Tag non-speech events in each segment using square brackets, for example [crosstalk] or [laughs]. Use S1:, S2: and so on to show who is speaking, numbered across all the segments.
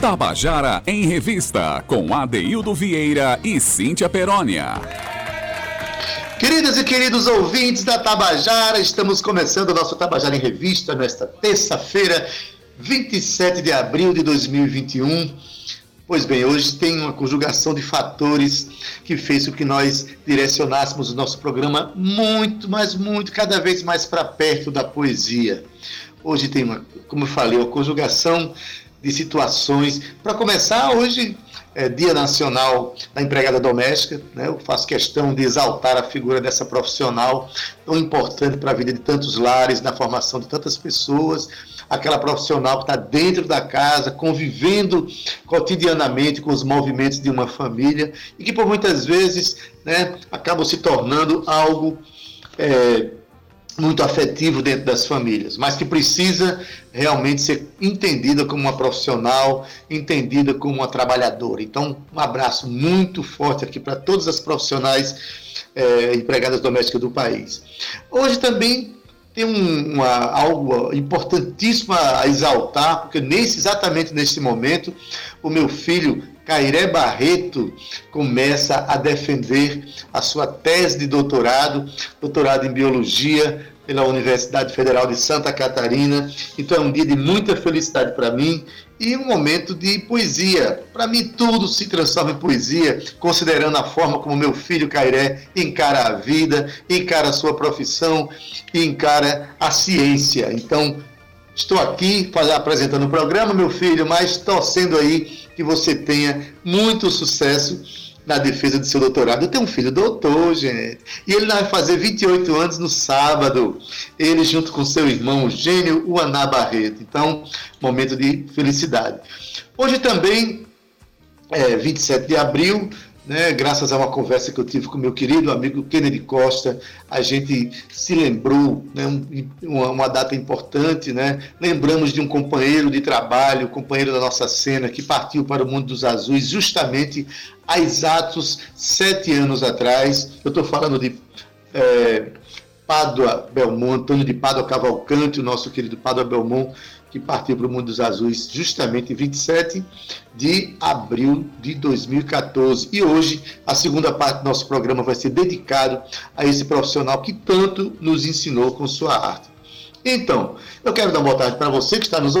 S1: Tabajara em Revista, com Adeildo Vieira e Cíntia Perónia.
S2: Queridas e queridos ouvintes da Tabajara, estamos começando o nosso Tabajara em Revista nesta terça-feira, 27 de abril de 2021. Pois bem, hoje tem uma conjugação de fatores que fez com que nós direcionássemos o nosso programa muito, mas muito, cada vez mais para perto da poesia. Hoje tem, uma, como eu falei, uma conjugação de situações. Para começar, hoje é Dia Nacional da Empregada Doméstica. Né? Eu faço questão de exaltar a figura dessa profissional tão importante para a vida de tantos lares, na formação de tantas pessoas. Aquela profissional que está dentro da casa, convivendo cotidianamente com os movimentos de uma família e que, por muitas vezes, né, acabam se tornando algo. É, muito afetivo dentro das famílias, mas que precisa realmente ser entendida como uma profissional, entendida como uma trabalhadora. Então, um abraço muito forte aqui para todas as profissionais é, empregadas domésticas do país. Hoje também tem um, uma, algo importantíssimo a exaltar, porque nesse, exatamente nesse momento, o meu filho Cairé Barreto começa a defender a sua tese de doutorado, doutorado em biologia pela Universidade Federal de Santa Catarina. Então é um dia de muita felicidade para mim e um momento de poesia. Para mim tudo se transforma em poesia, considerando a forma como meu filho Cairé encara a vida, encara a sua profissão e encara a ciência. Então Estou aqui apresentando o programa, meu filho, mas torcendo aí que você tenha muito sucesso na defesa do seu doutorado. Eu tenho um filho doutor, gente, e ele vai fazer 28 anos no sábado. Ele junto com seu irmão Gênio Uaná Barreto. Então, momento de felicidade. Hoje também, é, 27 de abril, né, graças a uma conversa que eu tive com meu querido amigo Kennedy Costa, a gente se lembrou, né, uma, data importante, né, lembramos de um companheiro de trabalho, companheiro da nossa cena, que partiu para o mundo dos azuis justamente há exatos sete anos atrás. Eu estou falando de é, Pádua Belmont, Antônio de Pádua Cavalcante, o nosso querido Pádua Belmont, que partiu para o mundo dos azuis justamente em 27 de abril de 2014. E hoje a segunda parte do nosso programa vai ser dedicado a esse profissional que tanto nos ensinou com sua arte. Então, eu quero dar uma boa tarde para você que está nos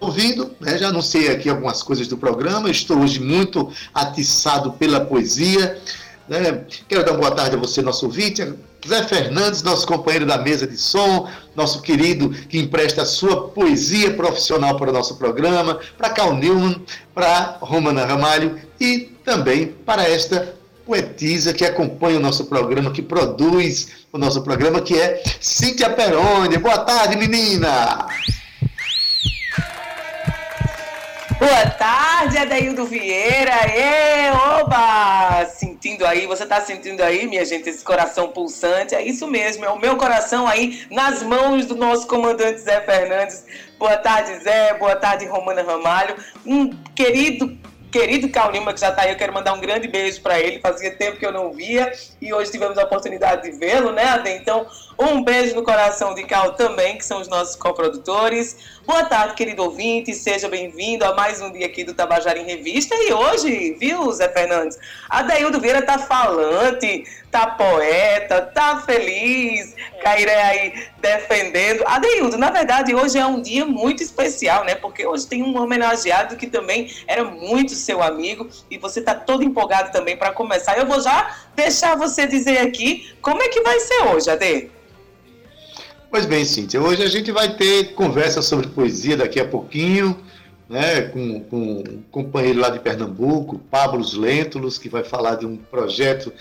S2: ouvindo, né? já anunciei aqui algumas coisas do programa, estou hoje muito atiçado pela poesia. Né? Quero dar uma boa tarde a você, nosso ouvinte, Zé Fernandes, nosso companheiro da mesa de som, nosso querido que empresta a sua poesia profissional para o nosso programa, para Cal Newman, para Romana Ramalho e também para esta poetisa que acompanha o nosso programa, que produz o nosso programa, que é Cíntia Peroni. Boa tarde, menina!
S3: Boa tarde, Adaildo Vieira. E, oba! Sentindo aí, você tá sentindo aí, minha gente, esse coração pulsante? É isso mesmo, é o meu coração aí nas mãos do nosso comandante Zé Fernandes. Boa tarde, Zé. Boa tarde, Romana Ramalho. Um querido querido Cal Lima, que já está aí, eu quero mandar um grande beijo para ele. Fazia tempo que eu não via e hoje tivemos a oportunidade de vê-lo, né, Ade? Então, um beijo no coração de Cal também, que são os nossos coprodutores. Boa tarde, querido ouvinte, seja bem-vindo a mais um dia aqui do Tabajara em Revista. E hoje, viu, Zé Fernandes? A Daildo Vieira tá falante, tá poeta, tá feliz, Cairé aí defendendo. Adeildo, na verdade, hoje é um dia muito especial, né? Porque hoje tem um homenageado que também era muito seu amigo e você tá todo empolgado também para começar. Eu vou já deixar você dizer aqui como é que vai ser hoje, Ade.
S2: Pois bem, Cíntia, hoje a gente vai ter conversa sobre poesia daqui a pouquinho né, com, com um companheiro lá de Pernambuco, Pablo Lêntulos, que vai falar de um projeto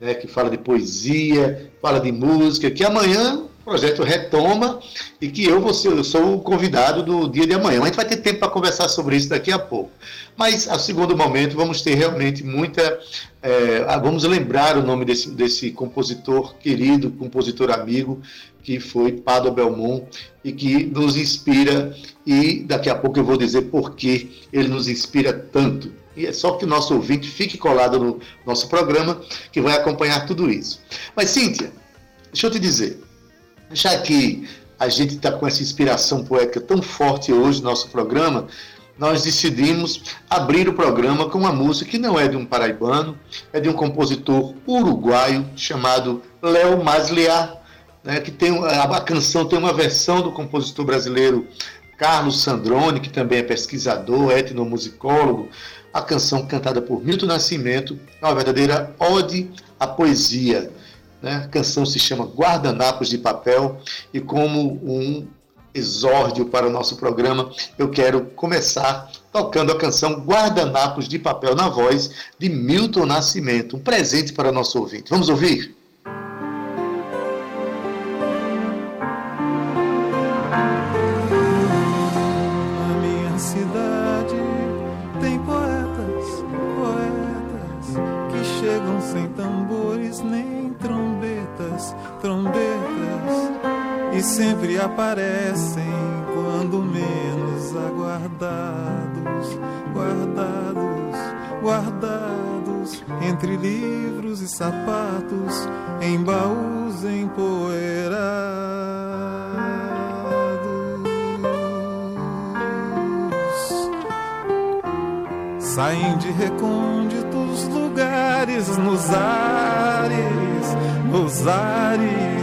S2: né, que fala de poesia, fala de música, que amanhã projeto retoma e que eu, ser, eu sou o convidado do dia de amanhã. A gente vai ter tempo para conversar sobre isso daqui a pouco. Mas, a segundo momento, vamos ter realmente muita. É, vamos lembrar o nome desse, desse compositor querido, compositor amigo, que foi Pado Belmont e que nos inspira. E daqui a pouco eu vou dizer por que ele nos inspira tanto. E é só que o nosso ouvinte fique colado no nosso programa, que vai acompanhar tudo isso. Mas, Cíntia, deixa eu te dizer, já que a gente está com essa inspiração poética tão forte hoje no nosso programa, nós decidimos abrir o programa com uma música que não é de um paraibano, é de um compositor uruguaio chamado Léo Masliar, né, que tem a, a canção tem uma versão do compositor brasileiro Carlos Sandrone, que também é pesquisador, etnomusicólogo. A canção cantada por Milton Nascimento é uma verdadeira ode à poesia. Né? A canção se chama Guardanapos de Papel e como um exórdio para o nosso programa, eu quero começar tocando a canção Guardanapos de Papel na voz de Milton Nascimento, um presente para nosso ouvinte. Vamos ouvir?
S4: Sempre aparecem quando menos aguardados, guardados, guardados entre livros e sapatos, em baús empoeirados. Saem de recônditos lugares nos ares, nos ares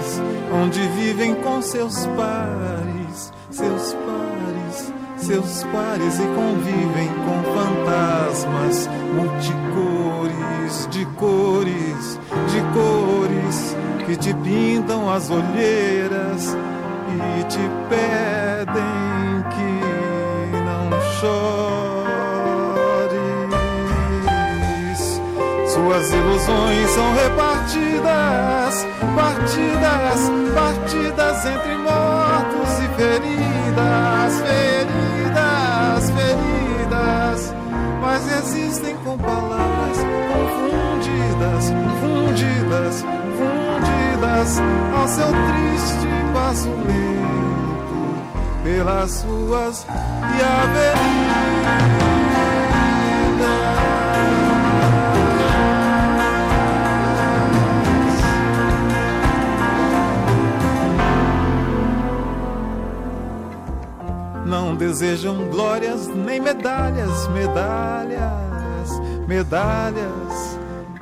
S4: onde vivem com seus pares, seus pares, seus pares e convivem com fantasmas multicores, de cores, de cores que te pintam as olheiras e te pedem que não chores. Suas ilusões são repartidas partidas, partidas entre mortos e feridas, feridas, feridas, mas existem com palavras confundidas, fundidas, fundidas ao seu triste passo lento pelas ruas e avenidas. Desejam glórias nem medalhas, medalhas, medalhas.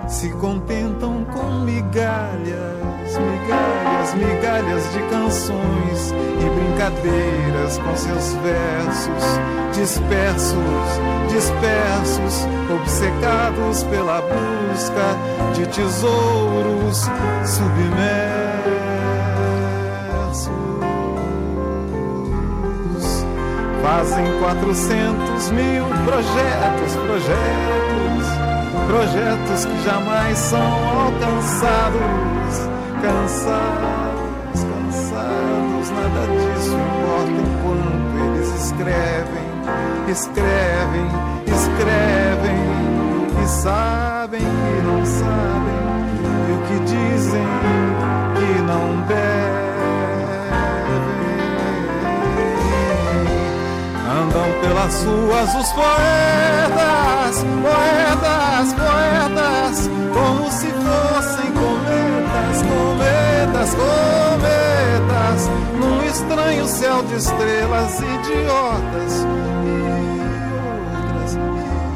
S4: Se contentam com migalhas, migalhas, migalhas de canções e brincadeiras com seus versos dispersos, dispersos, obcecados pela busca de tesouros submersos Fazem 400 mil projetos, projetos, projetos que jamais são alcançados. Cansados, cansados, nada disso importa enquanto eles escrevem, escrevem, escrevem e sabem que não sabem e o que dizem que não devem. Pelas ruas os poetas, poetas, poetas, como se fossem cometas, cometas, cometas, num estranho céu de estrelas idiotas e outras, e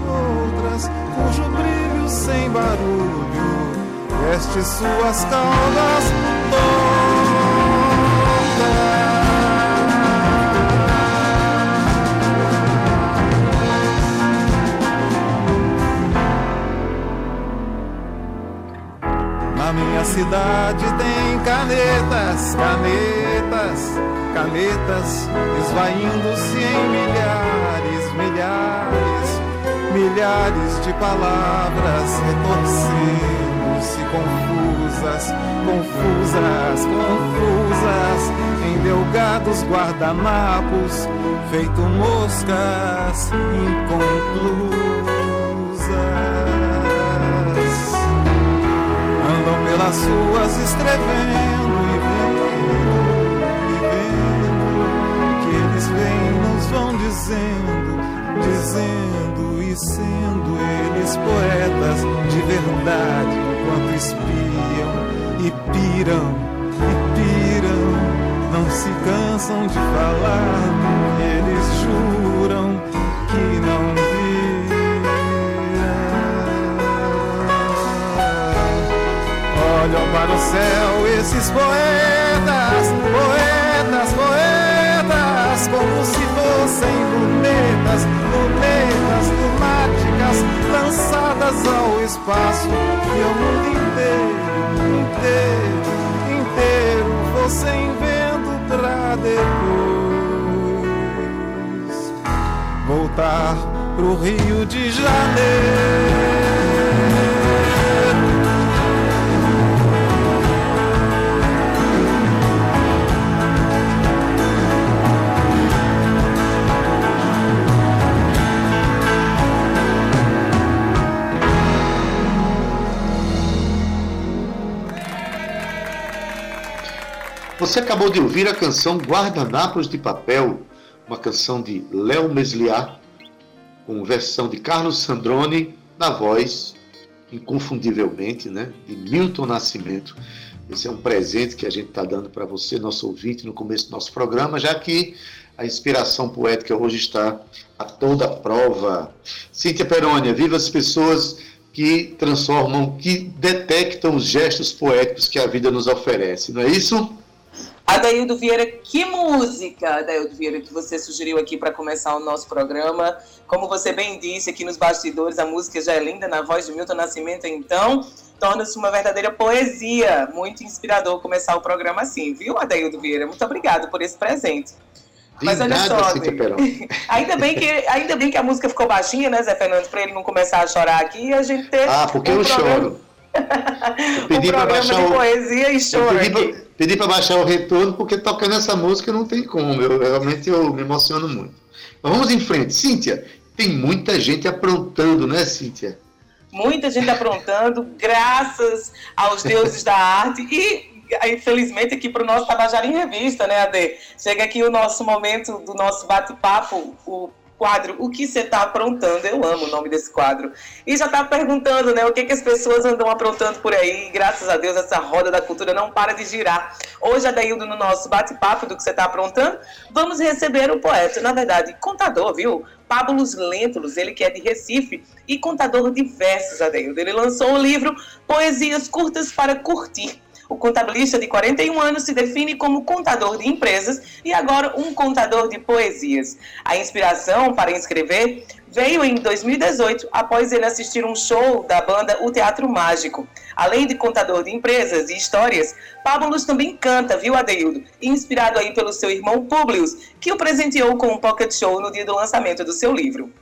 S4: outras, cujo brilho sem barulho veste suas caudas minha cidade tem canetas, canetas, canetas, esvaindo-se em milhares, milhares, milhares de palavras retorcendo-se confusas, confusas, confusas, em delgados guardanapos, feito moscas inconclusas. Pelas ruas escrevendo e vendo, e vendo que eles vêm, nos vão dizendo, dizendo e sendo eles poetas de verdade, enquanto espiam e piram, e piram, não se cansam de falar, eles juram que não Olham para o céu esses poetas, poetas, poetas, como se fossem lunetas, lunetas lunáticas lançadas ao espaço e o mundo inteiro, inteiro, inteiro fossem vendo pra depois voltar pro Rio de Janeiro.
S2: Você acabou de ouvir a canção Guardanapos de Papel, uma canção de Léo Mesliá, com versão de Carlos Sandrone, na voz, inconfundivelmente, né, de Milton Nascimento. Esse é um presente que a gente está dando para você, nosso ouvinte, no começo do nosso programa, já que a inspiração poética hoje está a toda prova. Cíntia Perônia, viva as pessoas que transformam, que detectam os gestos poéticos que a vida nos oferece, não é isso?
S3: Adaildo Vieira, que música, Adaildo Vieira, que você sugeriu aqui para começar o nosso programa. Como você bem disse aqui nos bastidores, a música já é linda na voz de Milton Nascimento, então torna-se uma verdadeira poesia. Muito inspirador começar o programa assim, viu, Adaildo Vieira? Muito obrigado por esse presente.
S2: De Mas olha nada, só, [laughs]
S3: ainda bem que ainda bem que a música ficou baixinha, né, Zé Fernando, para ele não começar a chorar aqui e a gente ter
S2: Ah, porque um eu programa... choro.
S3: Pedi um para baixar o poesia e choro
S2: pedi, pedi para baixar o retorno porque tocando essa música não tem como. Eu realmente eu me emociono muito. Mas vamos em frente. Cíntia, tem muita gente aprontando, né, Cíntia?
S3: Muita gente aprontando, graças aos deuses da arte e infelizmente aqui para o nosso Tabajara em Revista, né, Ade? Chega aqui o nosso momento do nosso bate-papo, o quadro O que você está aprontando? Eu amo o nome desse quadro. E já está perguntando, né, o que, que as pessoas andam aprontando por aí. E, graças a Deus, essa roda da cultura não para de girar. Hoje, Adaildo, no nosso bate-papo do que você está aprontando, vamos receber o poeta, na verdade, contador, viu? Pablo Lentulus, ele que é de Recife e contador de versos, Adaildo. Ele lançou o livro Poesias Curtas para Curtir o contabilista de 41 anos se define como contador de empresas e agora um contador de poesias. A inspiração para escrever veio em 2018 após ele assistir um show da banda O Teatro Mágico. Além de contador de empresas e histórias, Pablo também canta, viu, Adeildo? Inspirado aí pelo seu irmão Publius, que o presenteou com um pocket show no dia do lançamento do seu livro.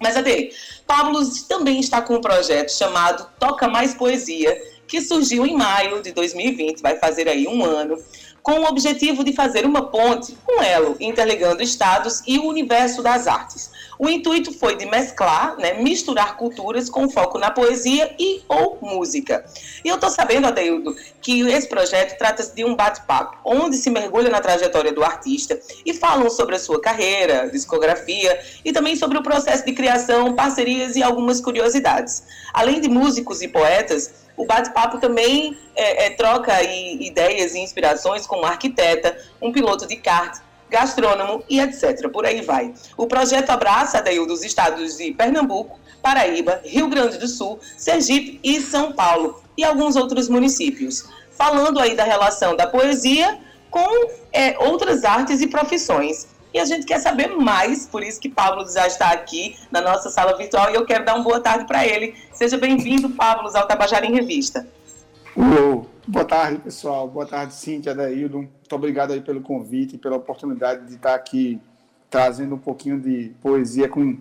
S3: Mas, Ade, Pablo também está com um projeto chamado Toca Mais Poesia, que surgiu em maio de 2020, vai fazer aí um ano, com o objetivo de fazer uma ponte, um elo, interligando estados e o universo das artes. O intuito foi de mesclar, né, misturar culturas com foco na poesia e ou música. E eu estou sabendo, Adeildo, que esse projeto trata-se de um bate-papo, onde se mergulha na trajetória do artista e falam sobre a sua carreira, discografia e também sobre o processo de criação, parcerias e algumas curiosidades. Além de músicos e poetas, o bate-papo também é, é, troca ideias e inspirações com um arquiteta, um piloto de kart, gastrônomo e etc. Por aí vai. O projeto abraça daí dos estados de Pernambuco, Paraíba, Rio Grande do Sul, Sergipe e São Paulo e alguns outros municípios. Falando aí da relação da poesia com é, outras artes e profissões. E a gente quer saber mais, por isso que Pablo já está aqui na nossa sala virtual e eu quero dar uma boa tarde para ele. Seja bem-vindo, Pablo, ao Tabajara em Revista.
S5: Uou. Boa tarde, pessoal. Boa tarde, Cíntia, Daíldo. Muito obrigado aí pelo convite e pela oportunidade de estar aqui trazendo um pouquinho de poesia com,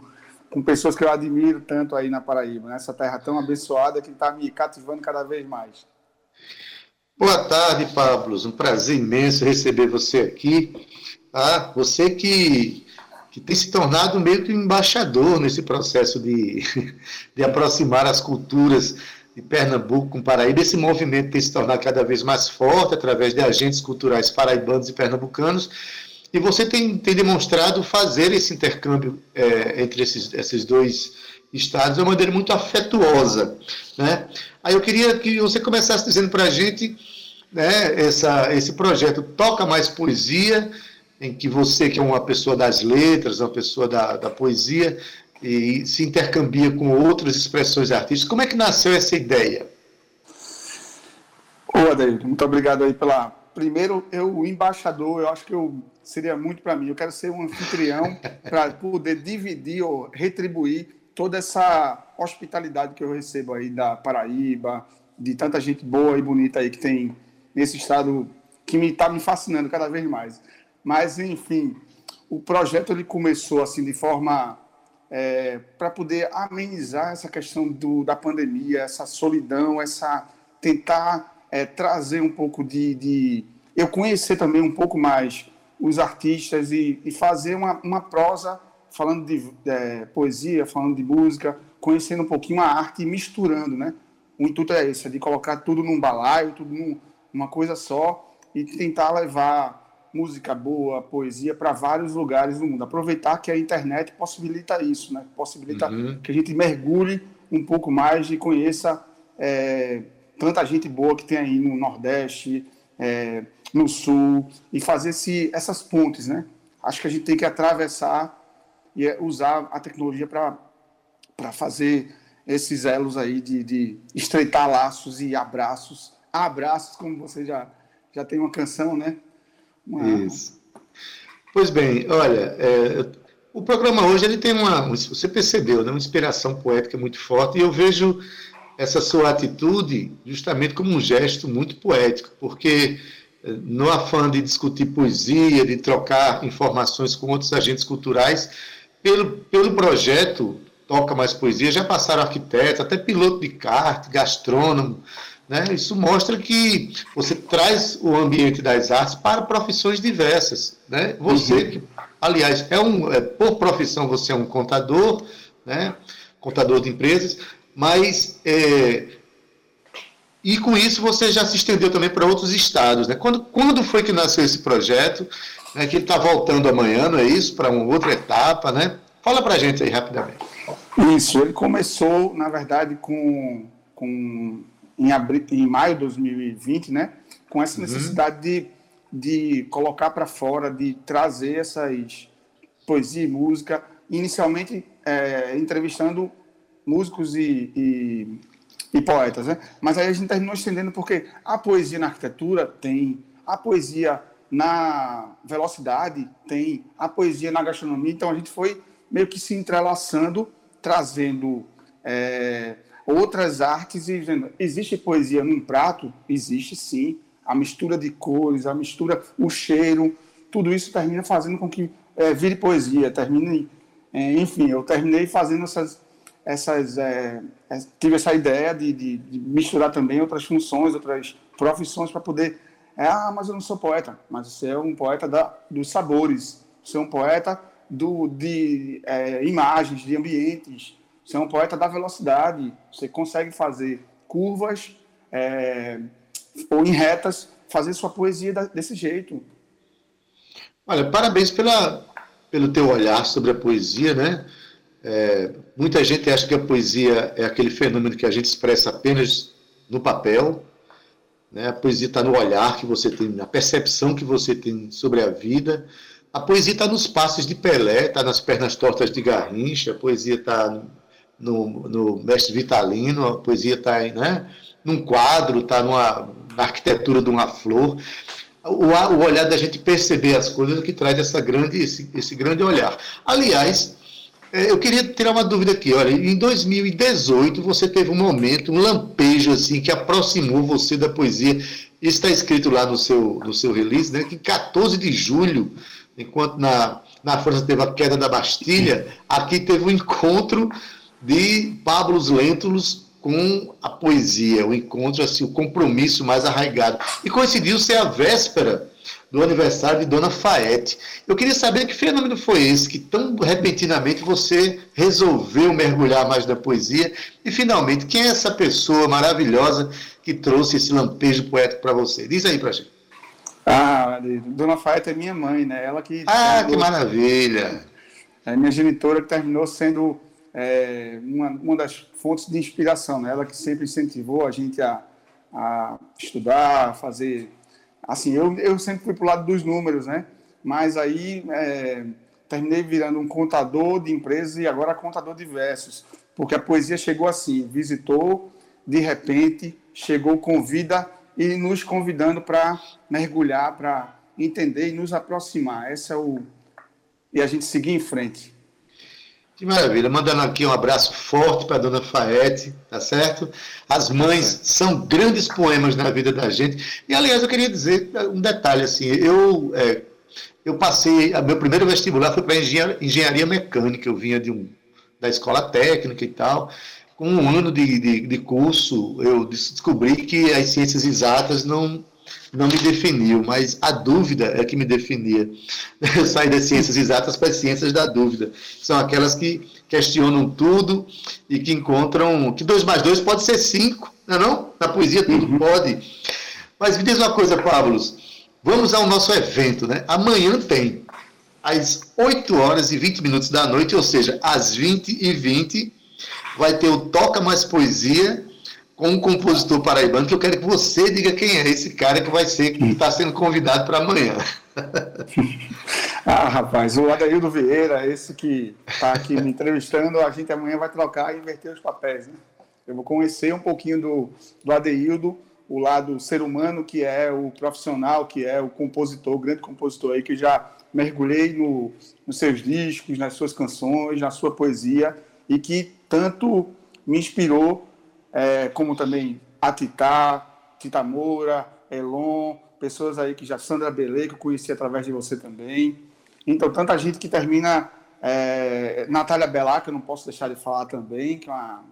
S5: com pessoas que eu admiro tanto aí na Paraíba, nessa terra tão abençoada que está me cativando cada vez mais.
S2: Boa tarde, Pablo. Um prazer imenso receber você aqui. Ah, você que, que tem se tornado meio que embaixador nesse processo de, [laughs] de aproximar as culturas de Pernambuco com Paraíba. Esse movimento tem se tornado cada vez mais forte através de agentes culturais paraibanos e pernambucanos. E você tem, tem demonstrado fazer esse intercâmbio é, entre esses, esses dois estados de uma maneira muito afetuosa. Né? Aí eu queria que você começasse dizendo para a gente né, essa, esse projeto Toca Mais Poesia, em que você, que é uma pessoa das letras, uma pessoa da, da poesia, e se intercambia com outras expressões artísticas. Como é que nasceu essa ideia?
S5: Ô, Adair, muito obrigado aí pela. Primeiro, eu, o embaixador, eu acho que eu seria muito para mim. Eu quero ser um anfitrião [laughs] para poder dividir ou retribuir toda essa hospitalidade que eu recebo aí da Paraíba, de tanta gente boa e bonita aí que tem nesse estado que me está me fascinando cada vez mais. Mas, enfim, o projeto ele começou assim de forma é, para poder amenizar essa questão do, da pandemia, essa solidão, essa tentar é, trazer um pouco de, de, eu conhecer também um pouco mais os artistas e, e fazer uma, uma prosa falando de é, poesia, falando de música, conhecendo um pouquinho a arte e misturando, né? O intuito é esse, é de colocar tudo num balaio, tudo num, numa coisa só e tentar levar música boa, poesia para vários lugares do mundo. Aproveitar que a internet possibilita isso, né? Possibilita uhum. que a gente mergulhe um pouco mais e conheça é, tanta gente boa que tem aí no Nordeste, é, no Sul, e fazer esse, essas pontes, né? Acho que a gente tem que atravessar e é usar a tecnologia para fazer esses elos aí de, de estreitar laços e abraços. Abraços, como você já, já tem uma canção, né?
S2: Isso. Pois bem, olha, é, o programa hoje ele tem uma, você percebeu, né, uma inspiração poética muito forte, e eu vejo essa sua atitude justamente como um gesto muito poético, porque é, no afã de discutir poesia, de trocar informações com outros agentes culturais, pelo, pelo projeto Toca Mais Poesia, já passaram arquitetos, até piloto de kart, gastrônomo, né? Isso mostra que você traz o ambiente das artes para profissões diversas. Né? Você, uhum. que, aliás, é um, é, por profissão você é um contador, né? contador de empresas, mas é, e com isso você já se estendeu também para outros estados. Né? Quando, quando foi que nasceu esse projeto? Né, que ele está voltando amanhã, não é isso? Para uma outra etapa, né? Fala para a gente aí rapidamente.
S5: Isso, ele começou, na verdade, com, com em, abril, em maio de 2020, né, com essa uhum. necessidade de, de colocar para fora, de trazer essas poesia e música, inicialmente é, entrevistando músicos e, e, e, poetas, né? Mas aí a gente terminou estendendo porque a poesia na arquitetura tem, a poesia na velocidade tem, a poesia na gastronomia, então a gente foi meio que se entrelaçando, trazendo é, outras artes e dizendo, existe poesia num prato? Existe sim. A mistura de cores, a mistura, o cheiro, tudo isso termina fazendo com que é, vire poesia, termine, é, enfim, eu terminei fazendo essas, essas é, é tive essa ideia de, de, de, misturar também outras funções, outras profissões para poder, é, ah, mas eu não sou poeta, mas você é um poeta da, dos sabores, você é um poeta do, de é, imagens, de ambientes, você é um poeta da velocidade. Você consegue fazer curvas é, ou em retas, fazer sua poesia desse jeito.
S2: Olha, parabéns pela, pelo teu olhar sobre a poesia, né? É, muita gente acha que a poesia é aquele fenômeno que a gente expressa apenas no papel. Né? A poesia está no olhar que você tem, na percepção que você tem sobre a vida. A poesia está nos passos de Pelé, está nas pernas tortas de Garrincha, a poesia está no, no Mestre Vitalino, a poesia está né, num quadro, está na arquitetura de uma flor. O, o, olhar da gente perceber as coisas que traz essa grande, esse, esse grande olhar. Aliás, é, eu queria tirar uma dúvida aqui. Olha, em 2018 você teve um momento, um lampejo assim que aproximou você da poesia. Está escrito lá no seu, no seu release, né? Que 14 de julho, enquanto na, na França teve a queda da Bastilha, aqui teve um encontro de Pablo Lentulus com a poesia, o encontro, assim, o compromisso mais arraigado. E coincidiu ser a véspera do aniversário de Dona Faete. Eu queria saber que fenômeno foi esse que tão repentinamente você resolveu mergulhar mais na poesia e finalmente quem é essa pessoa maravilhosa que trouxe esse lampejo poético para você? Diz aí para gente.
S5: Ah, Dona Faete é minha mãe, né? Ela que
S2: Ah, que maravilha.
S5: É minha genitora que terminou sendo é, uma, uma das fontes de inspiração, né? ela que sempre incentivou a gente a, a estudar, a fazer. Assim, eu, eu sempre fui para o lado dos números, né? mas aí é, terminei virando um contador de empresas e agora contador de versos, porque a poesia chegou assim, visitou, de repente, chegou, convida e nos convidando para mergulhar, para entender e nos aproximar. Esse é o e a gente seguir em frente.
S2: Que maravilha. Mandando aqui um abraço forte para a dona Faete, tá certo? As mães são grandes poemas na vida da gente. E, aliás, eu queria dizer um detalhe, assim, eu, é, eu passei, meu primeiro vestibular foi para engenharia, engenharia mecânica, eu vinha de um, da escola técnica e tal. Com um ano de, de, de curso, eu descobri que as ciências exatas não não me definiu, mas a dúvida é que me definia. [laughs] Eu saí das ciências exatas para as ciências da dúvida. São aquelas que questionam tudo e que encontram que dois mais dois pode ser cinco, não é não? Na poesia tudo uhum. pode. Mas me diz uma coisa, Pablo, vamos ao nosso evento, né? Amanhã tem, às 8 horas e 20 minutos da noite, ou seja, às 20 e 20, vai ter o Toca Mais Poesia, com um compositor paraibano que eu quero que você diga quem é esse cara que vai ser, que está sendo convidado para amanhã. [laughs]
S5: ah, rapaz, o Adaildo Vieira, esse que está aqui me entrevistando, a gente amanhã vai trocar e inverter os papéis, né? Eu vou conhecer um pouquinho do, do Adeildo, o lado ser humano, que é o profissional, que é o compositor, o grande compositor aí, que já mergulhei no, nos seus discos, nas suas canções, na sua poesia, e que tanto me inspirou é, como também Atitá, Tita Moura, Elon, pessoas aí que já, Sandra Belê, que eu conheci através de você também. Então, tanta gente que termina. É, Natália Belá, que eu não posso deixar de falar também, que é uma,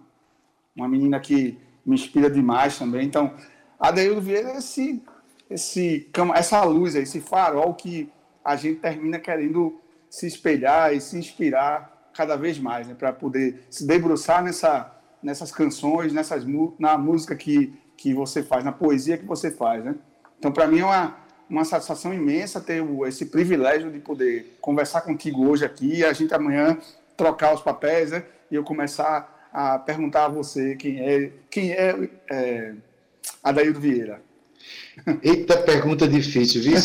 S5: uma menina que me inspira demais também. Então, Adeildo Vieira é esse, esse, essa luz, esse farol que a gente termina querendo se espelhar e se inspirar cada vez mais, né, para poder se debruçar nessa nessas canções, nessas, na música que, que você faz, na poesia que você faz, né? Então, para mim é uma, uma satisfação imensa ter esse privilégio de poder conversar contigo hoje aqui e a gente amanhã trocar os papéis, né? E eu começar a perguntar a você quem é, quem é, é Adaildo Vieira.
S2: Eita pergunta difícil, viu?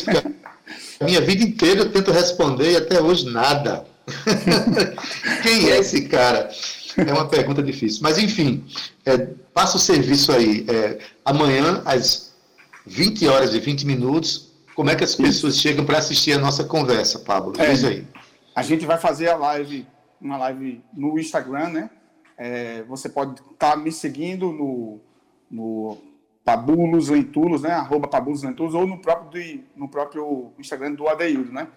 S2: a minha vida inteira eu tento responder e até hoje nada. [laughs] quem é esse cara? É uma pergunta difícil. Mas, enfim, é, passa o serviço aí. É, amanhã, às 20 horas e 20 minutos, como é que as pessoas chegam para assistir a nossa conversa, Pablo? É, Diz aí.
S5: A gente vai fazer a live, uma live no Instagram, né? É, você pode estar tá me seguindo no, no Pabulos Lentulos, né? Arroba Pabulos Lentulos, ou no próprio, no próprio Instagram do Adeildo, né?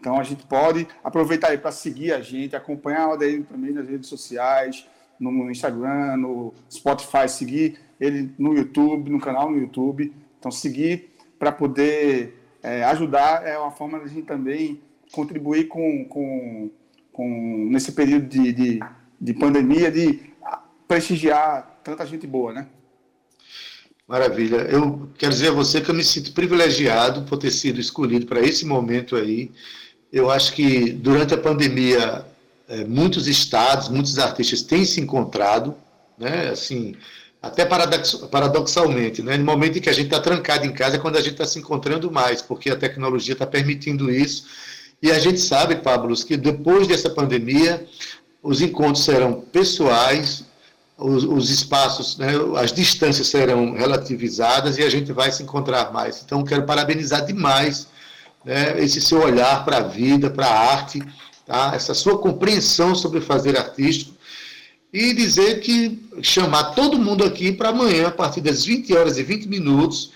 S5: Então a gente pode aproveitar aí para seguir a gente, acompanhar o Adeildo também nas redes sociais, no Instagram, no Spotify, seguir ele no YouTube, no canal no YouTube. Então seguir para poder é, ajudar é uma forma de a gente também contribuir com, com, com nesse período de, de, de pandemia, de prestigiar tanta gente boa, né?
S2: Maravilha. Eu quero dizer a você que eu me sinto privilegiado por ter sido escolhido para esse momento aí eu acho que durante a pandemia é, muitos estados, muitos artistas têm se encontrado, né? Assim, até paradoxalmente, né? No momento em que a gente está trancado em casa é quando a gente está se encontrando mais, porque a tecnologia está permitindo isso. E a gente sabe, Pablo, que depois dessa pandemia os encontros serão pessoais, os, os espaços, né, as distâncias serão relativizadas e a gente vai se encontrar mais. Então, quero parabenizar demais né, esse seu olhar para a vida, para a arte, tá? essa sua compreensão sobre fazer artístico, e dizer que chamar todo mundo aqui para amanhã, a partir das 20 horas e 20 minutos,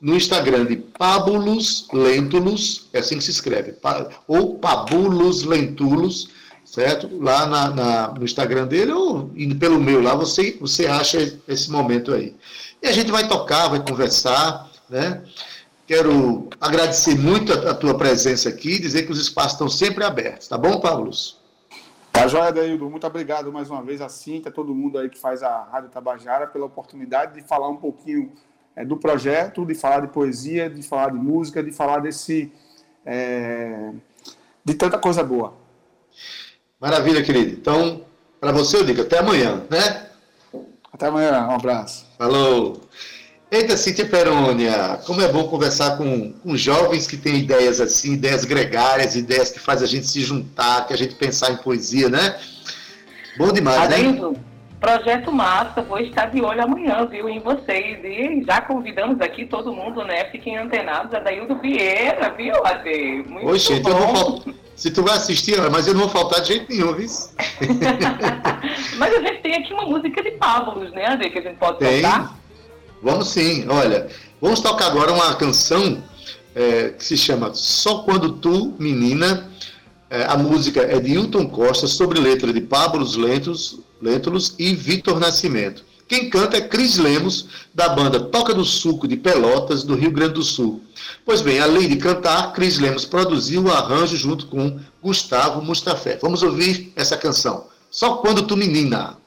S2: no Instagram de Pabulos Lentulus, é assim que se escreve, ou Pabulos Lentulus, certo? Lá na, na, no Instagram dele, ou pelo meu lá, você, você acha esse momento aí. E a gente vai tocar, vai conversar, né? Quero agradecer muito a, a tua presença aqui e dizer que os espaços estão sempre abertos, tá bom, Paulo?
S5: Tá joia, Daildo. Muito obrigado mais uma vez a Cintia, todo mundo aí que faz a Rádio Tabajara, pela oportunidade de falar um pouquinho é, do projeto, de falar de poesia, de falar de música, de falar desse. É, de tanta coisa boa.
S2: Maravilha, querido. Então, para você, eu digo até amanhã, né?
S5: Até amanhã, um abraço.
S2: Falou. Eita, Cíntia Perônia, como é bom conversar com, com jovens que têm ideias assim, ideias gregárias, ideias que fazem a gente se juntar, que a gente pensar em poesia, né? Bom demais,
S3: Adeildo, né? Projeto Massa, vou estar de olho amanhã, viu, em vocês. E já convidamos aqui todo mundo, né? Fiquem antenados, Adaildo Vieira, viu, Ade?
S2: Muito Oi, gente, eu vou. Se tu vai assistir, mas eu não vou faltar de jeito nenhum, viu? [laughs]
S3: mas a gente tem aqui uma música de Pablos, né, Ade, que a gente pode
S2: tem. tocar? Vamos sim, olha. Vamos tocar agora uma canção é, que se chama Só Quando Tu, Menina. É, a música é de Hilton Costa, sobre letra de Pablo Lentos, Lentulus e Vitor Nascimento. Quem canta é Cris Lemos, da banda Toca do Suco de Pelotas, do Rio Grande do Sul. Pois bem, além de cantar, Cris Lemos produziu o arranjo junto com Gustavo Mustafé. Vamos ouvir essa canção. Só quando tu menina.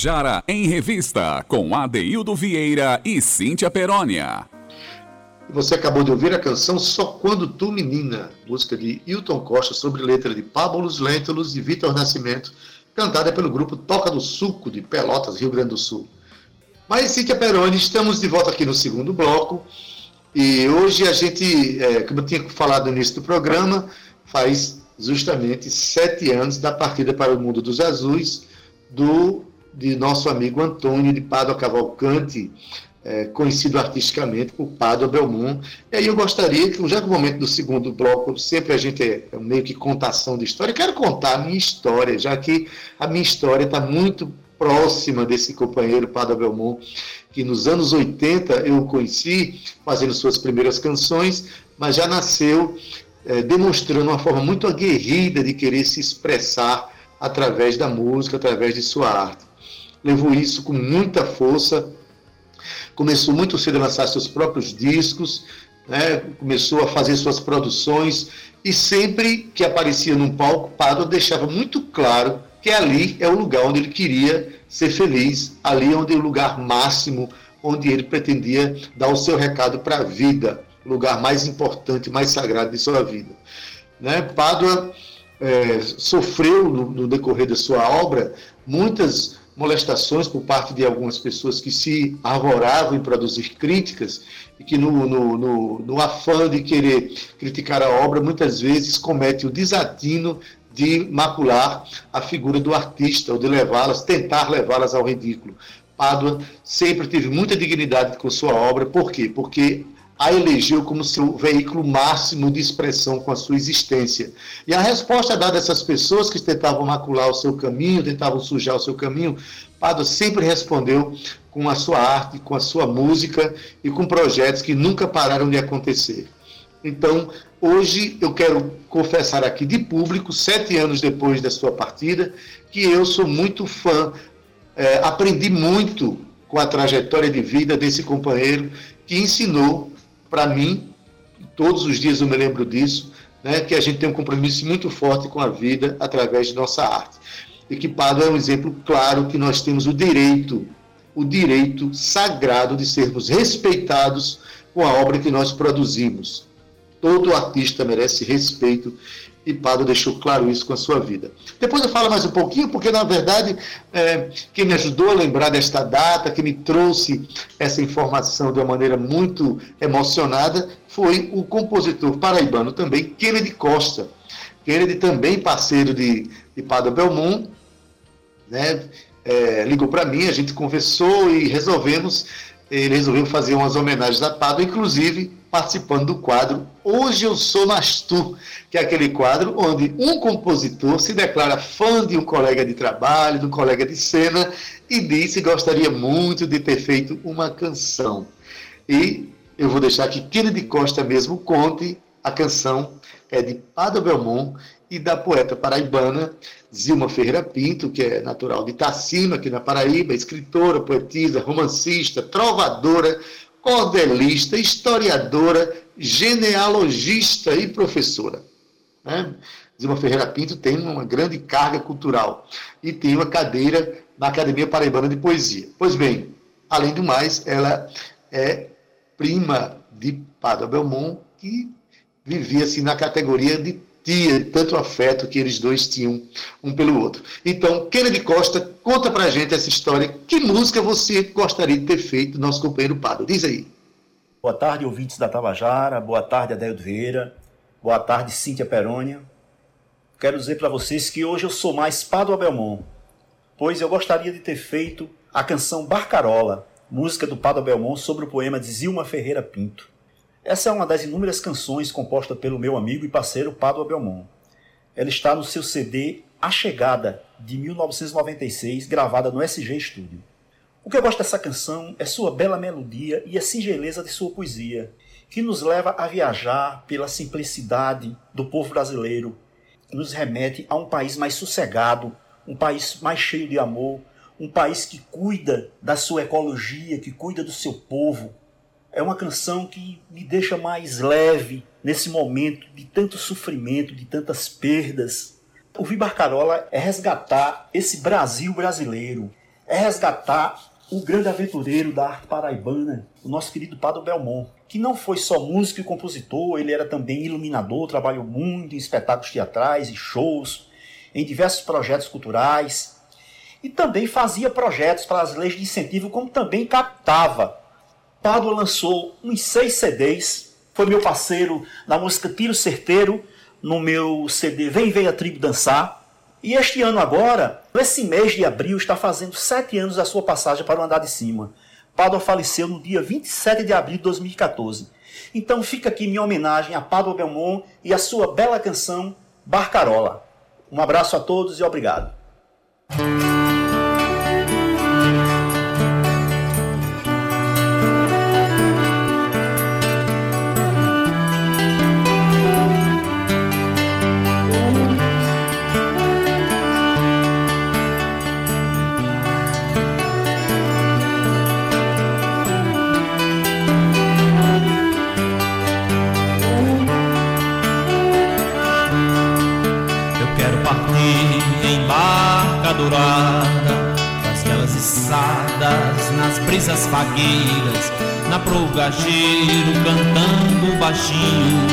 S1: Tabajara em Revista, com Adeildo Vieira e Cíntia Perónia.
S2: Você acabou de ouvir a canção Só Quando Tu Menina, música de Hilton Costa sobre letra de Pablo Lentulus e Vitor Nascimento, cantada pelo grupo Toca do Suco de Pelotas, Rio Grande do Sul. Mas Cíntia Peroni, estamos de volta aqui no segundo bloco e hoje a gente, é, como eu tinha falado no início do programa, faz justamente sete anos da partida para o mundo dos azuis do de nosso amigo Antônio de Pádua Cavalcante, é, conhecido artisticamente por Pádua Belmont. E aí eu gostaria que, já que o momento do segundo bloco, sempre a gente é, meio que contação de história, eu quero contar a minha história, já que a minha história está muito próxima desse companheiro Pádua Belmont, que nos anos 80 eu conheci fazendo suas primeiras canções, mas já nasceu é, demonstrando uma forma muito aguerrida de querer se expressar através da música, através de sua arte levou isso com muita força, começou muito cedo a lançar seus próprios discos, né? começou a fazer suas produções e sempre que aparecia num palco, Pado deixava muito claro que ali é o lugar onde ele queria ser feliz, ali é onde é o lugar máximo onde ele pretendia dar o seu recado para a vida, o lugar mais importante, mais sagrado de sua vida. Né? Pádua é, sofreu no, no, decorrer da sua obra muitas molestações por parte de algumas pessoas que se arvoravam em produzir críticas e que no, no, no, no afã de querer criticar a obra muitas vezes comete o desatino de macular a figura do artista ou de levá-las, tentar levá-las ao ridículo. Pádua sempre teve muita dignidade com sua obra, por quê? Porque a elegeu como seu veículo máximo de expressão com a sua existência. E a resposta dada a essas pessoas que tentavam macular o seu caminho, tentavam sujar o seu caminho, Pádua sempre respondeu com a sua arte, com a sua música e com projetos que nunca pararam de acontecer. Então, hoje eu quero confessar aqui de público, sete anos depois da sua partida, que eu sou muito fã, é, aprendi muito com a trajetória de vida desse companheiro que ensinou para mim, todos os dias eu me lembro disso, né, que a gente tem um compromisso muito forte com a vida através de nossa arte. Equipado é um exemplo claro que nós temos o direito, o direito sagrado de sermos respeitados com a obra que nós produzimos. Todo artista merece respeito e Pado deixou claro isso com a sua vida. Depois eu falo mais um pouquinho, porque na verdade é, quem me ajudou a lembrar desta data, que me trouxe essa informação de uma maneira muito emocionada, foi o compositor paraibano também, Kennedy Costa. Kennedy também parceiro de, de Belmont, né? É, ligou para mim, a gente conversou e resolvemos, ele resolveu fazer umas homenagens a Pado, inclusive participando do quadro Hoje Eu Sou Nastu, que é aquele quadro onde um compositor se declara fã de um colega de trabalho, de um colega de cena, e diz que gostaria muito de ter feito uma canção. E eu vou deixar que Kennedy Costa mesmo conte a canção, é de Pada Belmont e da poeta paraibana Zilma Ferreira Pinto, que é natural de Itacima, aqui na Paraíba, escritora, poetisa, romancista, trovadora, cordelista, historiadora, genealogista e professora. Né? Zilma Ferreira Pinto tem uma grande carga cultural e tem uma cadeira na Academia Paraibana de Poesia. Pois bem, além do mais, ela é prima de Padre Belmont, que vivia assim na categoria de tanto afeto que eles dois tinham um pelo outro. Então, Kennedy Costa, conta pra gente essa história. Que música você gostaria de ter feito, nosso companheiro Pado? Diz aí.
S6: Boa tarde, ouvintes da Tabajara. Boa tarde, Adélio Vieira. Boa tarde, Cíntia Perônia. Quero dizer para vocês que hoje eu sou mais Pado Belmont, pois eu gostaria de ter feito a canção Barcarola, música do Pado Belmont sobre o poema de Zilma Ferreira Pinto. Essa é uma das inúmeras canções composta pelo meu amigo e parceiro Pado Belmont. Ela está no seu CD A Chegada, de 1996, gravada no SG Studio. O que eu gosto dessa canção é sua bela melodia e a singeleza de sua poesia, que nos leva a viajar pela simplicidade do povo brasileiro, que nos remete a um país mais sossegado, um país mais cheio de amor, um país que cuida da sua ecologia, que cuida do seu povo, é uma canção que me deixa mais leve nesse momento de tanto sofrimento, de tantas perdas. Ouvir Barcarola é resgatar esse Brasil brasileiro, é resgatar o grande aventureiro da arte paraibana, o nosso querido Padre Belmont, que não foi só músico e compositor, ele era também iluminador, trabalhou muito em espetáculos teatrais e shows, em diversos projetos culturais, e também fazia projetos para as leis de incentivo, como também captava Pádua lançou uns seis CDs, foi meu parceiro na música Tiro Certeiro, no meu CD Vem Vem a Tribo Dançar. E este ano agora, nesse mês de abril, está fazendo sete anos da sua passagem para o Andar de Cima. Pádua faleceu no dia 27 de abril de 2014. Então fica aqui minha homenagem a Pádua Belmont e a sua bela canção Barcarola. Um abraço a todos e obrigado.
S7: Brisas fagueiras, na proa giro cantando baixinho,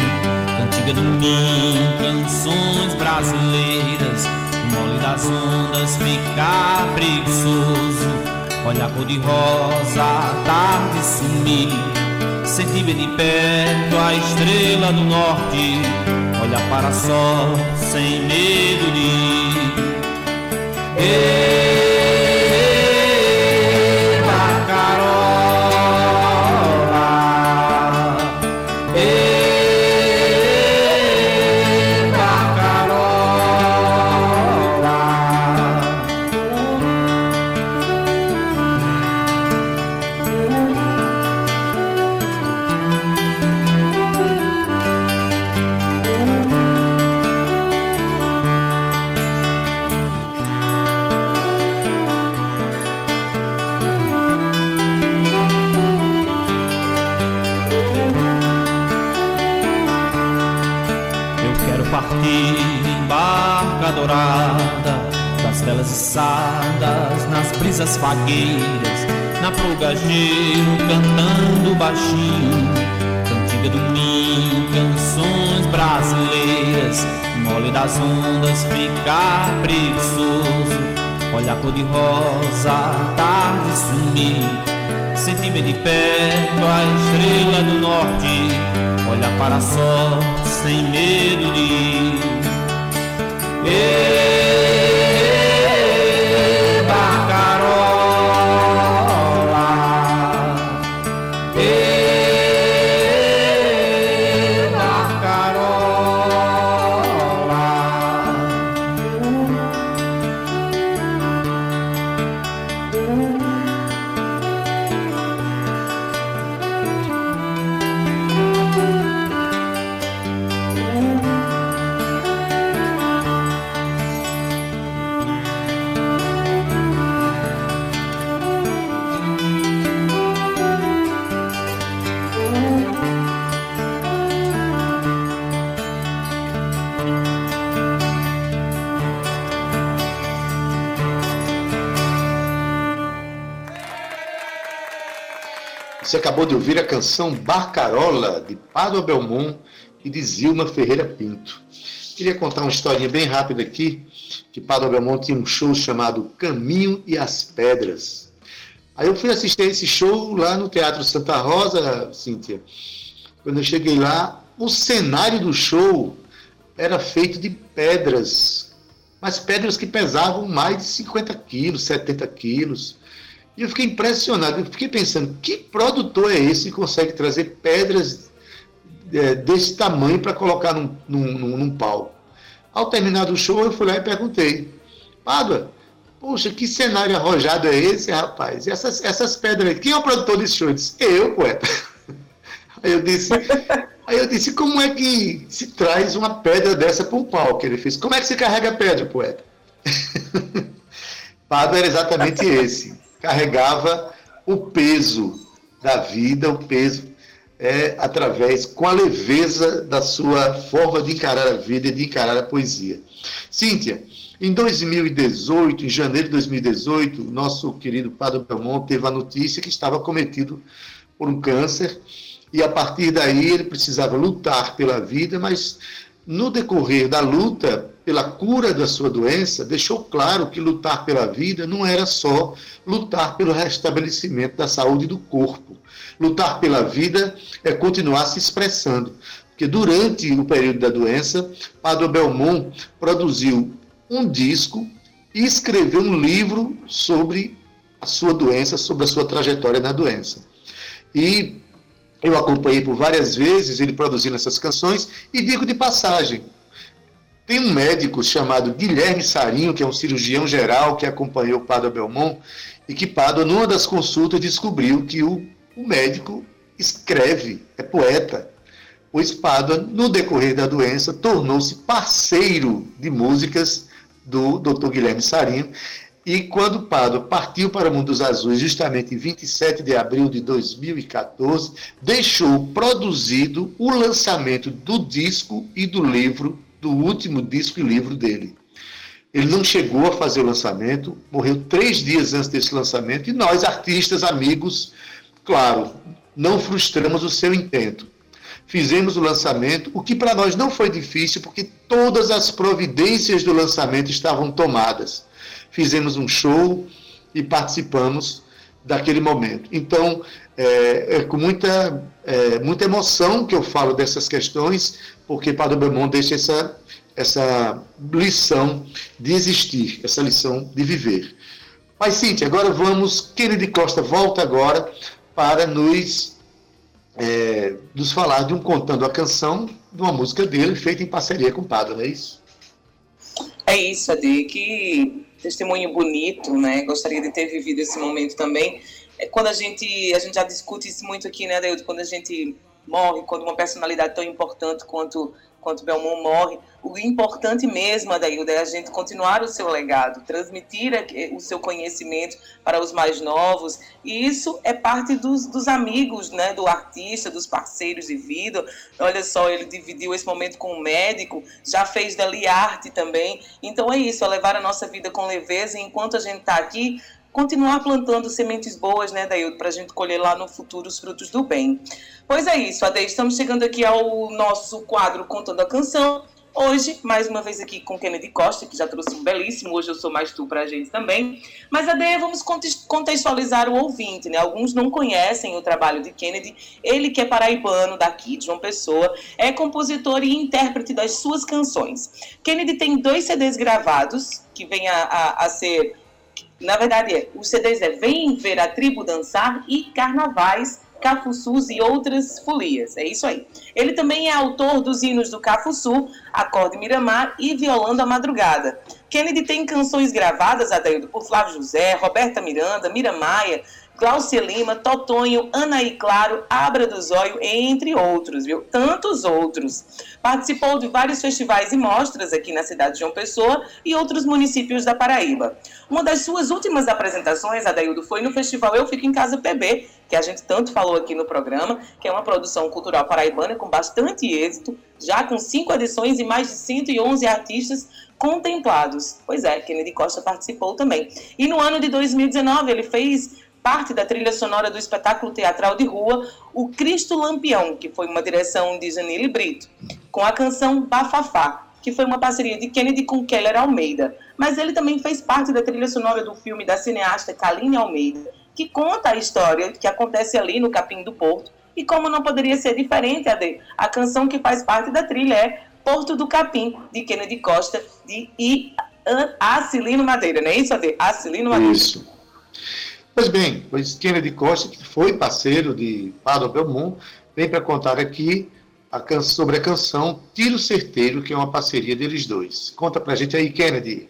S7: Cantiga do mim, canções brasileiras, mole das ondas ficar preguiçoso. Olha a cor de rosa, a tarde sumir. Senti bem de perto a estrela do norte. Olha para sol sem medo de ir. Ei. Brisas fagueiras, na progageiro cantando baixinho, cantiga do ninho, canções brasileiras, mole das ondas ficar preguiçoso, olha a cor de rosa, a tarde sumir, senti bem de perto a estrela do norte, olha para sorte sem medo de ir.
S2: Acabou de ouvir a canção Barcarola, de Pádua Belmont e de Zilma Ferreira Pinto. Queria contar uma historinha bem rápida aqui, que Pádua Belmont tinha um show chamado Caminho e as Pedras. Aí eu fui assistir esse show lá no Teatro Santa Rosa, Cíntia. Quando eu cheguei lá, o cenário do show era feito de pedras, mas pedras que pesavam mais de 50 quilos, 70 quilos. E eu fiquei impressionado, eu fiquei pensando, que produtor é esse que consegue trazer pedras é, desse tamanho para colocar num, num, num? Ao terminar do show, eu fui lá e perguntei, Pádua, poxa, que cenário arrojado é esse, rapaz? Essas, essas pedras, quem é o produtor desse show? Eu disse, eu, poeta. [laughs] Aí eu disse, aí eu disse, como é que se traz uma pedra dessa para um palco? Ele fez, como é que se carrega a pedra, poeta? [laughs] Pádua era exatamente esse carregava o peso da vida, o peso é, através, com a leveza da sua forma de encarar a vida e de encarar a poesia. Cíntia, em 2018, em janeiro de 2018, nosso querido Padre Belmont teve a notícia que estava cometido por um câncer e a partir daí ele precisava lutar pela vida, mas no decorrer da luta pela cura da sua doença, deixou claro que lutar pela vida não era só lutar pelo restabelecimento da saúde do corpo. Lutar pela vida é continuar se expressando. Porque durante o período da doença, Padre Belmont produziu um disco e escreveu um livro sobre a sua doença, sobre a sua trajetória na doença. E eu acompanhei por várias vezes ele produzindo essas canções e digo de passagem. Tem um médico chamado Guilherme Sarinho, que é um cirurgião geral que acompanhou o Padre Belmont, e que Padre, numa das consultas, descobriu que o, o médico escreve, é poeta. Pois Padre, no decorrer da doença, tornou-se parceiro de músicas do Dr. Guilherme Sarinho e quando Pado partiu para o Mundo dos Azuis, justamente em 27 de abril de 2014, deixou produzido o lançamento do disco e do livro, do último disco e livro dele. Ele não chegou a fazer o lançamento, morreu três dias antes desse lançamento, e nós, artistas, amigos, claro, não frustramos o seu intento. fizemos o lançamento, o que para nós não foi difícil, porque todas as providências do lançamento estavam tomadas. Fizemos um show e participamos daquele momento. Então, é, é com muita, é, muita emoção que eu falo dessas questões, porque Padre Belmont deixa essa, essa lição de existir, essa lição de viver. Mas, Cíntia, agora vamos. Kennedy Costa volta agora para nos é, nos falar de um Contando a Canção, de uma música dele, feita em parceria com o Padre, não é isso?
S3: É isso, Ade, que testemunho bonito, né? Gostaria de ter vivido esse momento também. É, quando a gente, a gente já discute isso muito aqui, né, Adeildo? Quando a gente morre, quando uma personalidade tão importante quanto quanto Belmont morre, o importante mesmo, Adaildo, é a gente continuar o seu legado, transmitir o seu conhecimento para os mais novos, e isso é parte dos, dos amigos, né, do artista, dos parceiros de vida. Olha só, ele dividiu esse momento com o médico, já fez dali arte também. Então é isso, é levar a nossa vida com leveza, e enquanto a gente está aqui, continuar plantando sementes boas, né, Daildo, para a gente colher lá no futuro os frutos do bem. Pois é isso, Ade, estamos chegando aqui ao nosso quadro Contando a Canção. Hoje, mais uma vez aqui com Kennedy Costa, que já trouxe um belíssimo Hoje Eu Sou Mais Tu para a gente também. Mas, Ade, vamos contextualizar o ouvinte, né? Alguns não conhecem o trabalho de Kennedy. Ele que é paraibano daqui, de João Pessoa, é compositor e intérprete das suas canções. Kennedy tem dois CDs gravados, que vêm a, a, a ser na verdade, é, os CDs é Vem Ver a Tribo Dançar e Carnavais, Cafuçus e outras folias. É isso aí. Ele também é autor dos hinos do Cafuçu, Acorde Miramar e Violando a Madrugada. Kennedy tem canções gravadas, Adaildo, por Flávio José, Roberta Miranda, Mira Maia, Glaucia Lima, Totonho, Anaí Claro, Abra do Zóio, entre outros, viu? Tantos outros. Participou de vários festivais e mostras aqui na cidade de João Pessoa e outros municípios da Paraíba. Uma das suas últimas apresentações, Adaildo, foi no festival Eu Fico em Casa PB, que a gente tanto falou aqui no programa, que é uma produção cultural paraibana com bastante êxito, já com cinco edições e mais de 111 artistas contemplados. Pois é, Kennedy Costa participou também. E no ano de 2019 ele fez parte da trilha sonora do espetáculo teatral de rua O Cristo Lampião, que foi uma direção de Janile Brito, com a canção Bafafá, que foi uma parceria de Kennedy com Keller Almeida. Mas ele também fez parte da trilha sonora do filme da cineasta Kaline Almeida, que conta a história que acontece ali no Capim do Porto. E como não poderia ser diferente, Ade, a canção que faz parte da trilha é Porto do Capim, de Kennedy Costa de, e Acilino Madeira, não é isso, Ade? Acilino Madeira.
S2: Isso. Pois bem, pois Kennedy Costa, que foi parceiro de Padre Belmont, vem para contar aqui a can... sobre a canção Tiro Certeiro, que é uma parceria deles dois. Conta para a gente aí, Kennedy.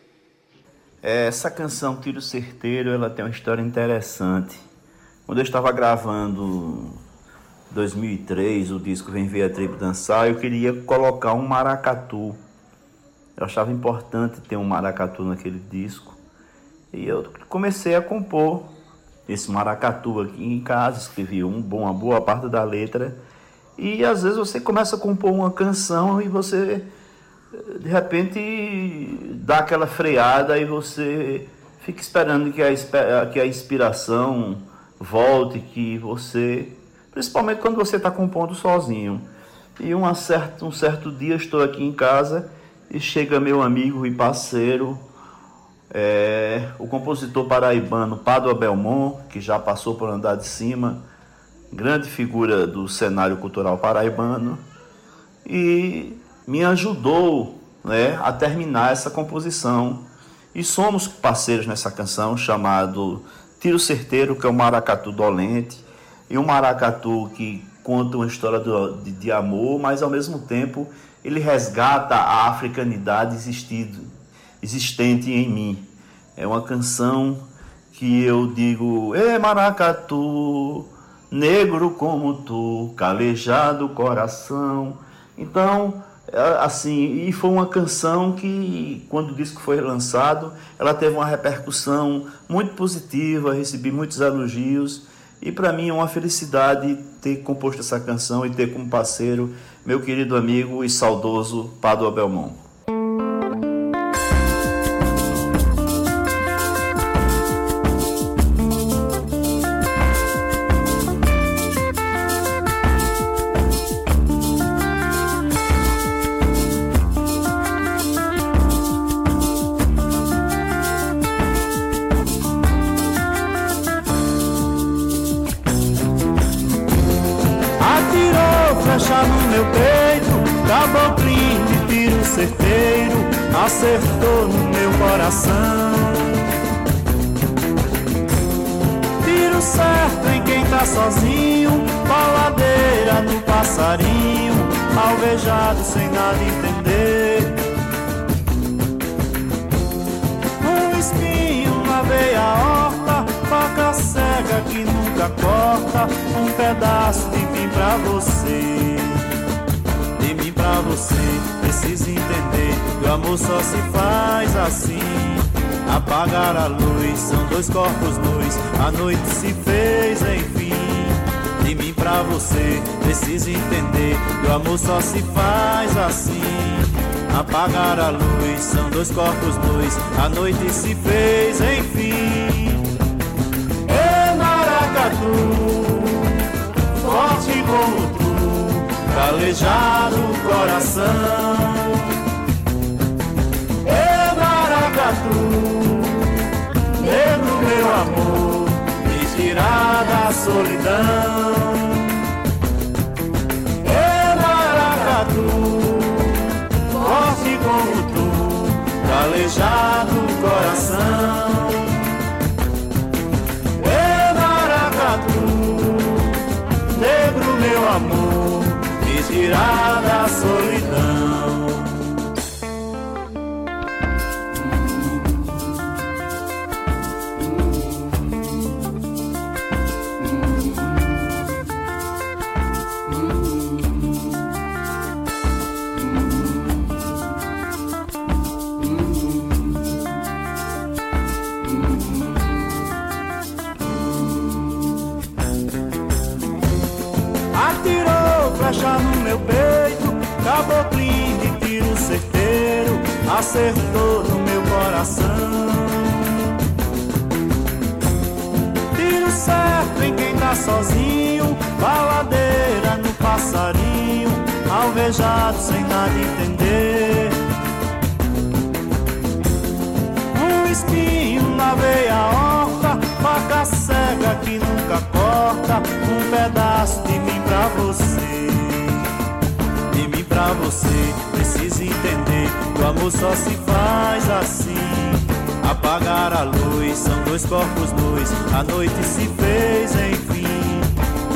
S6: Essa canção Tiro Certeiro, ela tem uma história interessante. Quando eu estava gravando 2003, o disco Vem Ver a Tribo Dançar, eu queria colocar um maracatu. Eu achava importante ter um maracatu naquele disco. E eu comecei a compor esse maracatu aqui em casa, escrevi um bom, uma boa parte da letra. E às vezes você começa a compor uma canção e você de repente dá aquela freada e você fica esperando que a, que a inspiração volte, que você. Principalmente quando você está compondo sozinho. E uma certa, um certo dia estou aqui em casa e chega meu amigo e parceiro, é, o compositor paraibano Padua Belmont, que já passou por andar de cima, grande figura do cenário cultural paraibano, e me ajudou né, a terminar essa composição. E somos parceiros nessa canção chamado Tiro Certeiro, que é o maracatu dolente, e um maracatu que conta uma história de, de amor, mas ao mesmo tempo ele resgata a africanidade existido, existente em mim. É uma canção que eu digo: Ê maracatu, negro como tu, calejado coração. Então, assim, e foi uma canção que, quando o disco foi lançado, ela teve uma repercussão muito positiva, recebi muitos elogios. E para mim é uma felicidade ter composto essa canção e ter como parceiro meu querido amigo e saudoso Padua Belmont. Acertou no meu coração. Tiro certo em quem tá sozinho, baladeira no passarinho, alvejado sem nada entender. Um espinho na veia horta, faca cega que nunca corta, um pedaço de mim pra você. Pra você, precisa entender que o amor só se faz assim. Apagar a luz, são dois corpos nus, a noite se fez enfim. De mim pra você, precisa entender que o amor só se faz assim. Apagar a luz, são dois corpos nus, a noite se fez enfim. Ê maracatu, calejar o coração. Ê maracatu, negro meu amor, me tirar da solidão. Tirar da solidão. Acertou no meu coração. Tiro certo em quem tá sozinho, baladeira no passarinho, alvejado sem nada entender. Um espinho na veia horta, faca cega que nunca corta, um pedaço de mim pra você. De mim pra você, precisa entender, o amor só se faz assim. Apagar a luz, são dois corpos nus, a noite se fez enfim.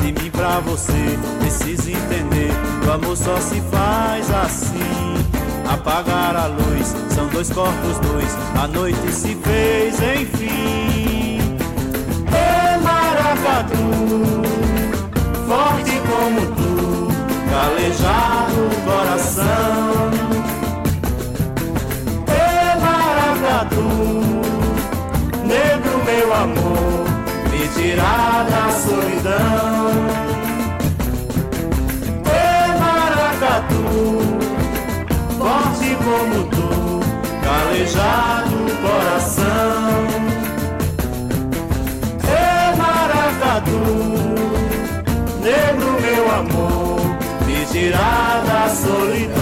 S6: De mim pra você, precisa entender, o amor só se faz assim. Apagar a luz, são dois corpos nus, a noite se fez enfim. Ê maracatu, forte como tu, calejado o tirar da solidão. Ê maracatu, forte como tu, calejado coração. Ê maracatu, negro meu amor, me tirar da solidão.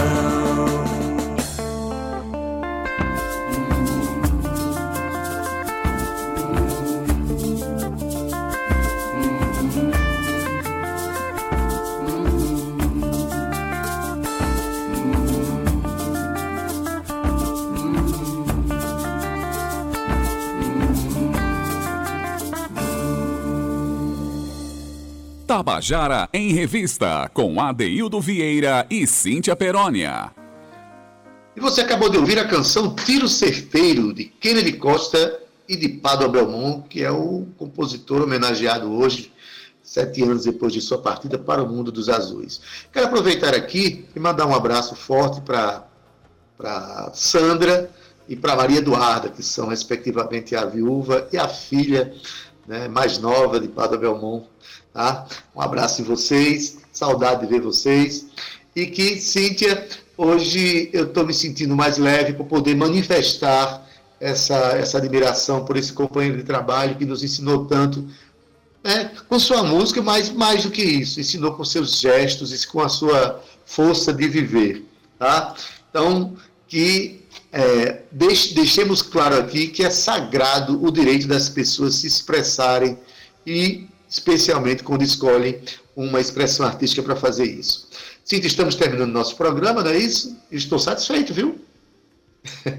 S1: Tabajara em Revista, com Adeildo Vieira e Cíntia Perónia.
S2: E você acabou de ouvir a canção Tiro Certeiro, de Kennedy Costa e de Pado Belmont, que é o compositor homenageado hoje, sete anos depois de sua partida para o mundo dos azuis. Quero aproveitar aqui e mandar um abraço forte para Sandra e para Maria Eduarda, que são respectivamente a viúva e a filha né, mais nova de Pado Belmont. Tá? Um abraço em vocês, saudade de ver vocês. E que, Cíntia, hoje eu estou me sentindo mais leve por poder manifestar essa, essa admiração por esse companheiro de trabalho que nos ensinou tanto né, com sua música, mas mais do que isso, ensinou com seus gestos com a sua força de viver. Tá? Então, que é, deixe, deixemos claro aqui que é sagrado o direito das pessoas se expressarem e especialmente quando escolhem uma expressão artística para fazer isso. Cíntia, estamos terminando nosso programa, não é isso? Estou satisfeito, viu?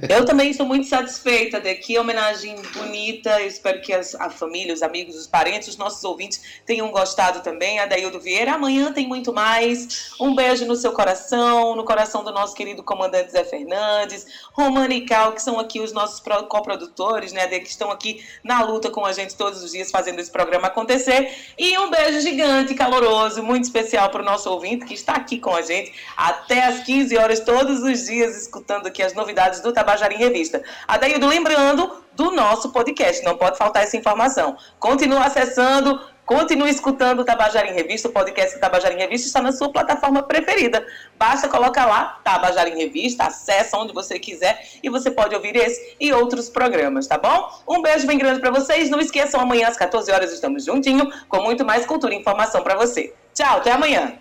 S3: Eu também estou muito satisfeita de que homenagem bonita. Eu espero que as, a família, os amigos, os parentes, os nossos ouvintes tenham gostado também. A Daildo Vieira. Amanhã tem muito mais. Um beijo no seu coração, no coração do nosso querido comandante Zé Fernandes, Romana e Cal, que são aqui os nossos coprodutores, né? Que estão aqui na luta com a gente todos os dias fazendo esse programa acontecer. E um beijo gigante, caloroso, muito especial para o nosso ouvinte que está aqui com a gente até às 15 horas, todos os dias, escutando aqui as novidades novidades do Tabajara em Revista. Adaildo, lembrando do nosso podcast, não pode faltar essa informação. Continue acessando, continue escutando o Tabajara em Revista, o podcast do Tabajara em Revista está na sua plataforma preferida. Basta colocar lá, Tabajara em Revista, acessa onde você quiser e você pode ouvir esse e outros programas, tá bom? Um beijo bem grande para vocês. Não esqueçam, amanhã às 14 horas estamos juntinho com muito mais cultura e informação para você. Tchau, até amanhã.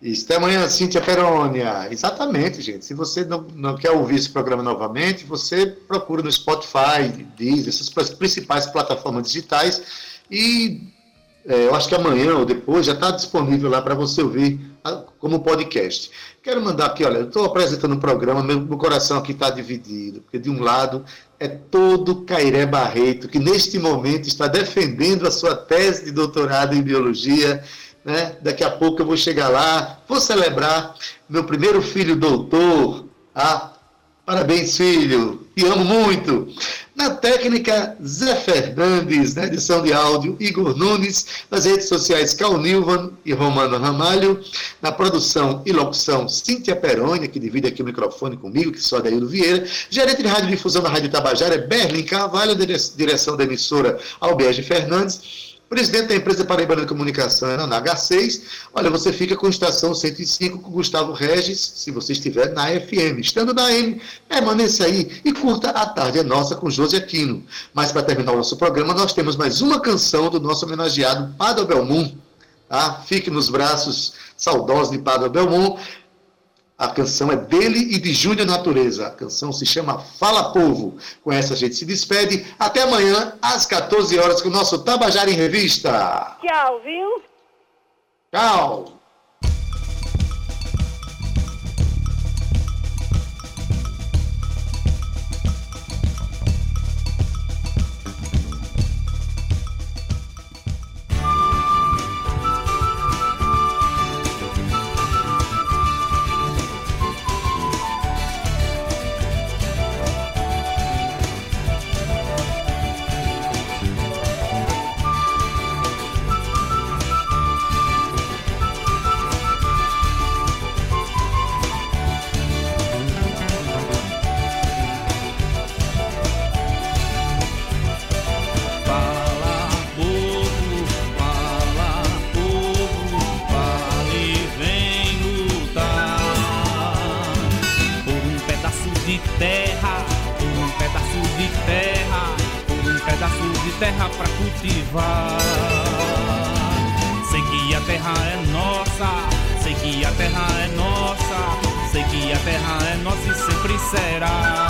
S2: Isso, até amanhã, Cíntia Perônia. Exatamente, gente. Se você não, não quer ouvir esse programa novamente, você procura no Spotify, Deezer, essas principais plataformas digitais e é, eu acho que amanhã ou depois já está disponível lá para você ouvir como podcast. Quero mandar aqui, olha, eu estou apresentando um programa, meu, meu coração aqui está dividido, porque de um lado é todo Cairé Barreto, que neste momento está defendendo a sua tese de doutorado em biologia né? Daqui a pouco eu vou chegar lá, vou celebrar meu primeiro filho doutor. Ah, parabéns, filho, te amo muito. Na técnica, Zé Fernandes, na edição de áudio, Igor Nunes, nas redes sociais, Cal Nilvan e Romano Ramalho, na produção e locução, Cíntia Perônia, que divide aqui o microfone comigo, que sou Adaildo Vieira, gerente de rádio difusão da Rádio Tabajara, Berlim Carvalho, direção da emissora Alberge Fernandes, Presidente da empresa Paraibana de Comunicação, na H6. Olha, você fica com estação 105 com Gustavo Regis, se você estiver na FM. Estando na M, permaneça aí e curta A Tarde é Nossa com José Aquino. Mas para terminar o nosso programa, nós temos mais uma canção do nosso homenageado Padre Belmont. Tá? Fique nos braços saudosos de Padre Belmont. A canção é dele e de Júnior Natureza. A canção se chama Fala Povo. Com essa a gente se despede. Até amanhã, às 14 horas, com o nosso Tabajara em Revista.
S8: Tchau, viu?
S2: Tchau.
S7: cultivar. Sei que a terra é nossa, sei que a terra é nossa, sei que a terra é nossa e sempre será.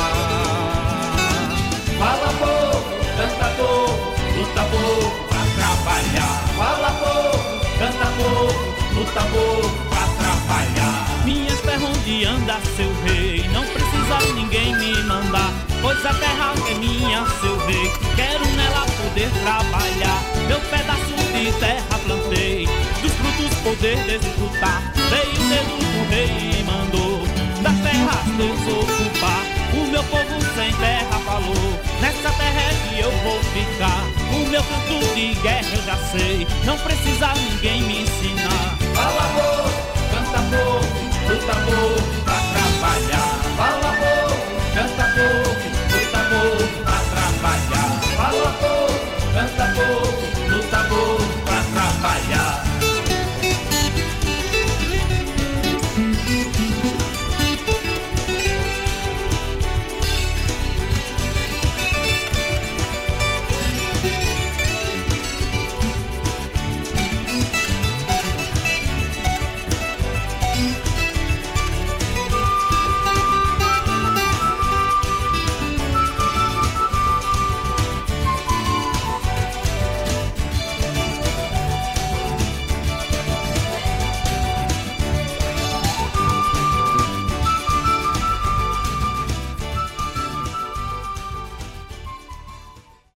S7: Fala povo, canta povo, luta povo pra trabalhar. Fala povo, canta povo, luta povo pra trabalhar. Minhas terras onde anda seu rei, não precisa ninguém me mandar Pois a terra é minha, seu rei, quero nela poder trabalhar. Meu pedaço de terra plantei, dos frutos poder desfrutar. Veio o dedo do rei e mandou das terras desocupar. O meu povo sem terra falou, nessa terra é que eu vou ficar. O meu canto de guerra eu já sei, não precisa ninguém me ensinar.
S9: Fala amor, canta amor, luta amor, pra trabalhar. Fala amor, canta amor. Bible.